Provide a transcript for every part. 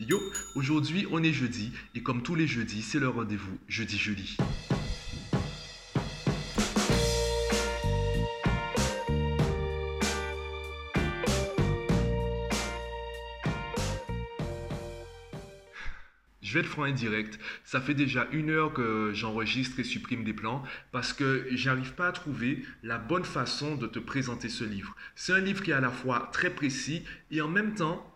Yo, aujourd'hui on est jeudi et comme tous les jeudis, c'est le rendez-vous jeudi jeudi. Je vais être franc et direct. Ça fait déjà une heure que j'enregistre et supprime des plans parce que j'arrive pas à trouver la bonne façon de te présenter ce livre. C'est un livre qui est à la fois très précis et en même temps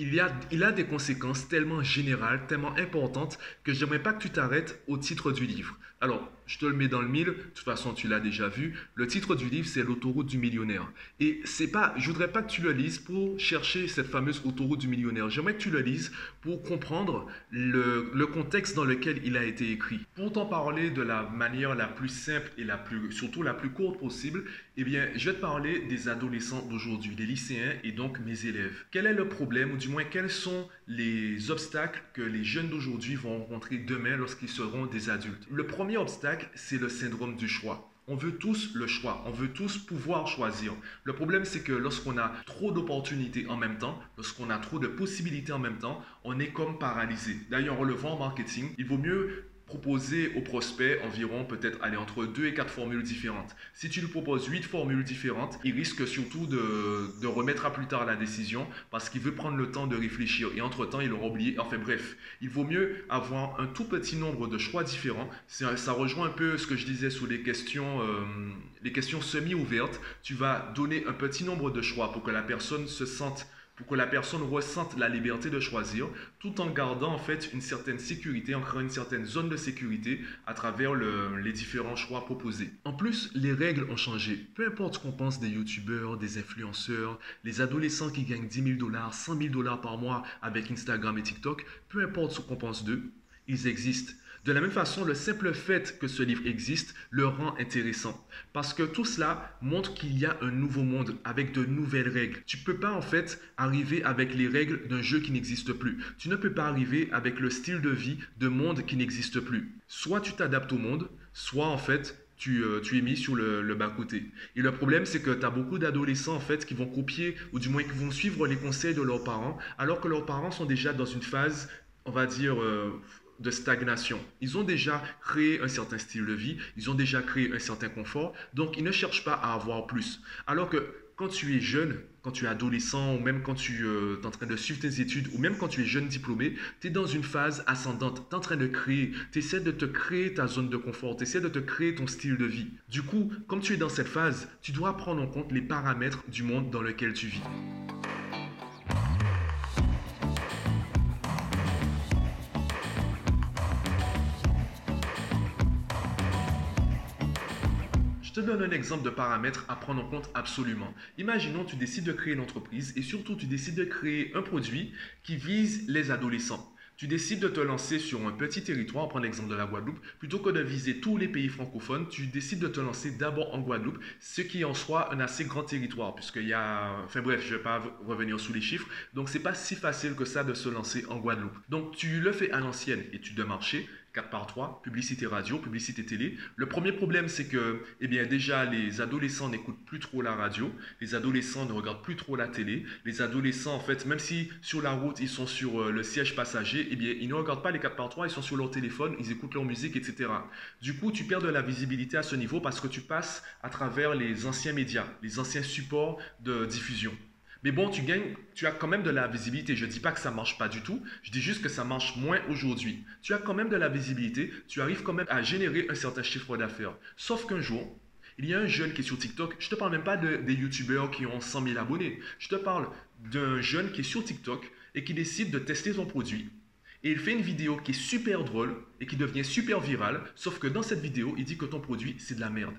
il, a, a des conséquences tellement générales, tellement importantes, que j'aimerais pas que tu t'arrêtes au titre du livre. Alors, je te le mets dans le mille, de toute façon tu l'as déjà vu. Le titre du livre, c'est l'autoroute du millionnaire. Et c'est pas, je voudrais pas que tu le lises pour chercher cette fameuse autoroute du millionnaire. J'aimerais que tu le lises pour comprendre le, le, contexte dans lequel il a été écrit. Pour t'en parler de la manière la plus simple et la plus, surtout la plus courte possible, eh bien, je vais te parler des adolescents d'aujourd'hui, des lycéens et donc mes élèves. Quel est le problème, ou du moins quels sont les obstacles que les jeunes d'aujourd'hui vont rencontrer demain lorsqu'ils seront des adultes Le premier obstacle, c'est le syndrome du choix. On veut tous le choix, on veut tous pouvoir choisir. Le problème, c'est que lorsqu'on a trop d'opportunités en même temps, lorsqu'on a trop de possibilités en même temps, on est comme paralysé. D'ailleurs, on le en marketing, il vaut mieux proposer au prospect environ peut-être aller entre 2 et 4 formules différentes. Si tu lui proposes 8 formules différentes, il risque surtout de, de remettre à plus tard la décision parce qu'il veut prendre le temps de réfléchir et entre-temps il aura oublié. Enfin bref, il vaut mieux avoir un tout petit nombre de choix différents. Ça rejoint un peu ce que je disais sous les questions, euh, les questions semi-ouvertes. Tu vas donner un petit nombre de choix pour que la personne se sente pour que la personne ressente la liberté de choisir, tout en gardant en fait une certaine sécurité, en créant une certaine zone de sécurité à travers les différents choix proposés. En plus, les règles ont changé. Peu importe ce qu'on pense des youtubeurs, des influenceurs, les adolescents qui gagnent 10 000 dollars, 100 000 dollars par mois avec Instagram et TikTok, peu importe ce qu'on pense d'eux, ils existent. De la même façon, le simple fait que ce livre existe le rend intéressant. Parce que tout cela montre qu'il y a un nouveau monde avec de nouvelles règles. Tu ne peux pas en fait arriver avec les règles d'un jeu qui n'existe plus. Tu ne peux pas arriver avec le style de vie de monde qui n'existe plus. Soit tu t'adaptes au monde, soit en fait tu, euh, es mis sur le, le bas-côté. Et le problème, c'est que tu as beaucoup d'adolescents, en fait, qui vont copier, ou du moins qui vont suivre les conseils de leurs parents, alors que leurs parents sont déjà dans une phase, on va dire, euh, de stagnation. Ils ont déjà créé un certain style de vie, ils ont déjà créé un certain confort, donc ils ne cherchent pas à avoir plus. Alors que quand tu es jeune, quand tu es adolescent, ou même quand tu euh, es en train de suivre tes études, ou même quand tu es jeune diplômé, tu es dans une phase ascendante. Tu es en train de créer, tu essaies de te créer ta zone de confort, tu essaies de te créer ton style de vie. Du coup, comme tu es dans cette phase, tu dois prendre en compte les paramètres du monde dans lequel tu vis. Je te donne un exemple de paramètres à prendre en compte absolument. Imaginons tu décides de créer une entreprise et surtout tu décides de créer un produit qui vise les adolescents. Tu décides de te lancer sur un petit territoire, on prend l'exemple de la Guadeloupe, plutôt que de viser tous les pays francophones, tu décides de te lancer d'abord en Guadeloupe, ce qui en soit un assez grand territoire, puisqu'il y a, enfin bref, je ne vais pas revenir sous les chiffres, donc c'est pas si facile que ça de se lancer en Guadeloupe. Donc tu le fais à l'ancienne, étude de marché, 4 par 3, publicité radio, publicité télé. Le premier problème, c'est que, eh bien, déjà, les adolescents n'écoutent plus trop la radio, les adolescents ne regardent plus trop la télé, les adolescents, en fait, même si sur la route, ils sont sur euh, le siège passager, eh bien, ils ne regardent pas les 4 par 3, ils sont sur leur téléphone, ils écoutent leur musique, etc. Du coup, tu perds de la visibilité à ce niveau parce que tu passes à travers les anciens médias, les anciens supports de diffusion. Mais bon, tu gagnes, tu as quand même de la visibilité. Je ne dis pas que ça marche pas du tout, je dis juste que ça marche moins aujourd'hui. Tu as quand même de la visibilité, tu arrives quand même à générer un certain chiffre d'affaires. Sauf qu'un jour, il y a un jeune qui est sur TikTok. Je ne te parle même pas de, des youtubeurs qui ont 100 000 abonnés. Je te parle d'un jeune qui est sur TikTok et qui décide de tester son produit. Et il fait une vidéo qui est super drôle et qui devient super virale. Sauf que dans cette vidéo, il dit que ton produit, c'est de la merde.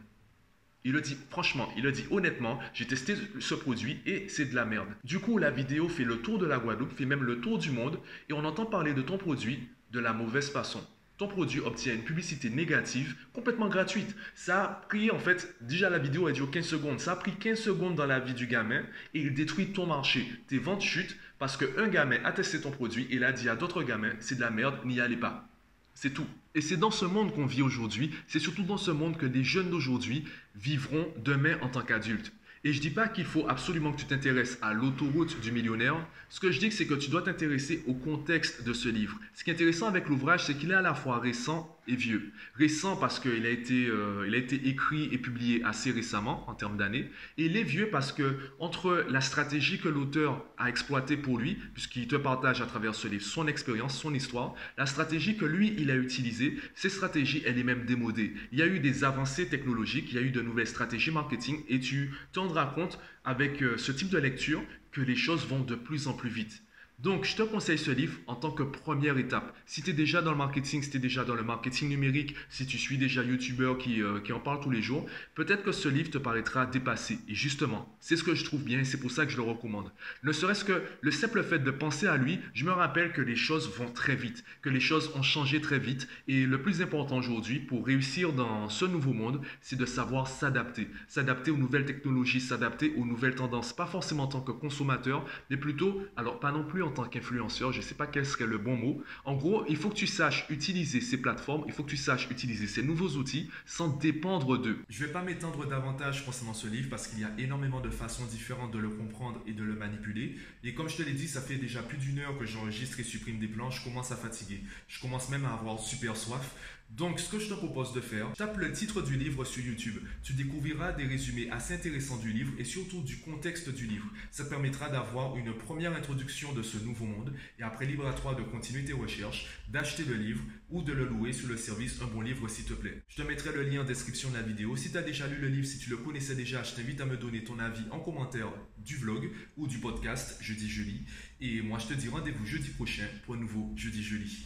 Il le dit franchement, il le dit honnêtement, j'ai testé ce produit et c'est de la merde. Du coup, la vidéo fait le tour de la Guadeloupe, fait même le tour du monde et on entend parler de ton produit de la mauvaise façon. Ton produit obtient une publicité négative complètement gratuite. Ça a pris, en fait, déjà la vidéo a duré 15 secondes. Ça a pris 15 secondes dans la vie du gamin et il détruit ton marché. Tes ventes chutent parce qu'un gamin a testé ton produit et il a dit à d'autres gamins, c'est de la merde, n'y allez pas. C'est tout. Et c'est dans ce monde qu'on vit aujourd'hui, c'est surtout dans ce monde que les jeunes d'aujourd'hui vivront demain en tant qu'adultes. Et je dis pas qu'il faut absolument que tu t'intéresses à l'autoroute du millionnaire. Ce que je dis, c'est que tu dois t'intéresser au contexte de ce livre. Ce qui est intéressant avec l'ouvrage, c'est qu'il est à la fois récent vieux. Récent parce qu'il a, été, euh, a été écrit et publié assez récemment en termes d'années. Et il est vieux parce que entre la stratégie que l'auteur a exploitée pour lui, puisqu'il te partage à travers ce livre son expérience, son histoire, la stratégie que lui, il a utilisée, ces stratégies, elle est même démodée. Il y a eu des avancées technologiques, il y a eu de nouvelles stratégies marketing et tu t'en compte avec euh, ce type de lecture que les choses vont de plus en plus vite. Donc, je te conseille ce livre en tant que première étape. Si tu es déjà dans le marketing, si tu es déjà dans le marketing numérique, si tu suis déjà YouTuber qui, euh, qui en parle tous les jours, peut-être que ce livre te paraîtra dépassé. Et justement, c'est ce que je trouve bien et c'est pour ça que je le recommande. Ne serait-ce que le simple fait de penser à lui, je me rappelle que les choses vont très vite, que les choses ont changé très vite. Et le plus important aujourd'hui pour réussir dans ce nouveau monde, c'est de savoir s'adapter. S'adapter aux nouvelles technologies, s'adapter aux nouvelles tendances. Pas forcément en tant que consommateur, mais plutôt, alors pas non plus en tant qu'influenceur, je ne sais pas quel serait le bon mot. En gros, il faut que tu saches utiliser ces plateformes, il faut que tu saches utiliser ces nouveaux outils sans dépendre d'eux. Je ne vais pas m'étendre davantage concernant ce livre parce qu'il y a énormément de façons différentes de le comprendre et de le manipuler. Et comme je te l'ai dit, ça fait déjà plus d'une heure que j'enregistre et supprime des plans, je commence à fatiguer. Je commence même à avoir super soif. Donc, ce que je te propose de faire, tape le titre du livre sur YouTube. Tu découvriras des résumés assez intéressants du livre et surtout du contexte du livre. Ça permettra d'avoir une première introduction de ce nouveau monde et après libre à toi de continuer tes recherches, d'acheter le livre ou de le louer sur le service Un bon livre s'il te plaît. Je te mettrai le lien en description de la vidéo. Si tu as déjà lu le livre, si tu le connaissais déjà, je t'invite à me donner ton avis en commentaire du vlog ou du podcast Jeudi Jeudi. Et moi, je te dis rendez-vous jeudi prochain pour un nouveau Jeudi Jeudi.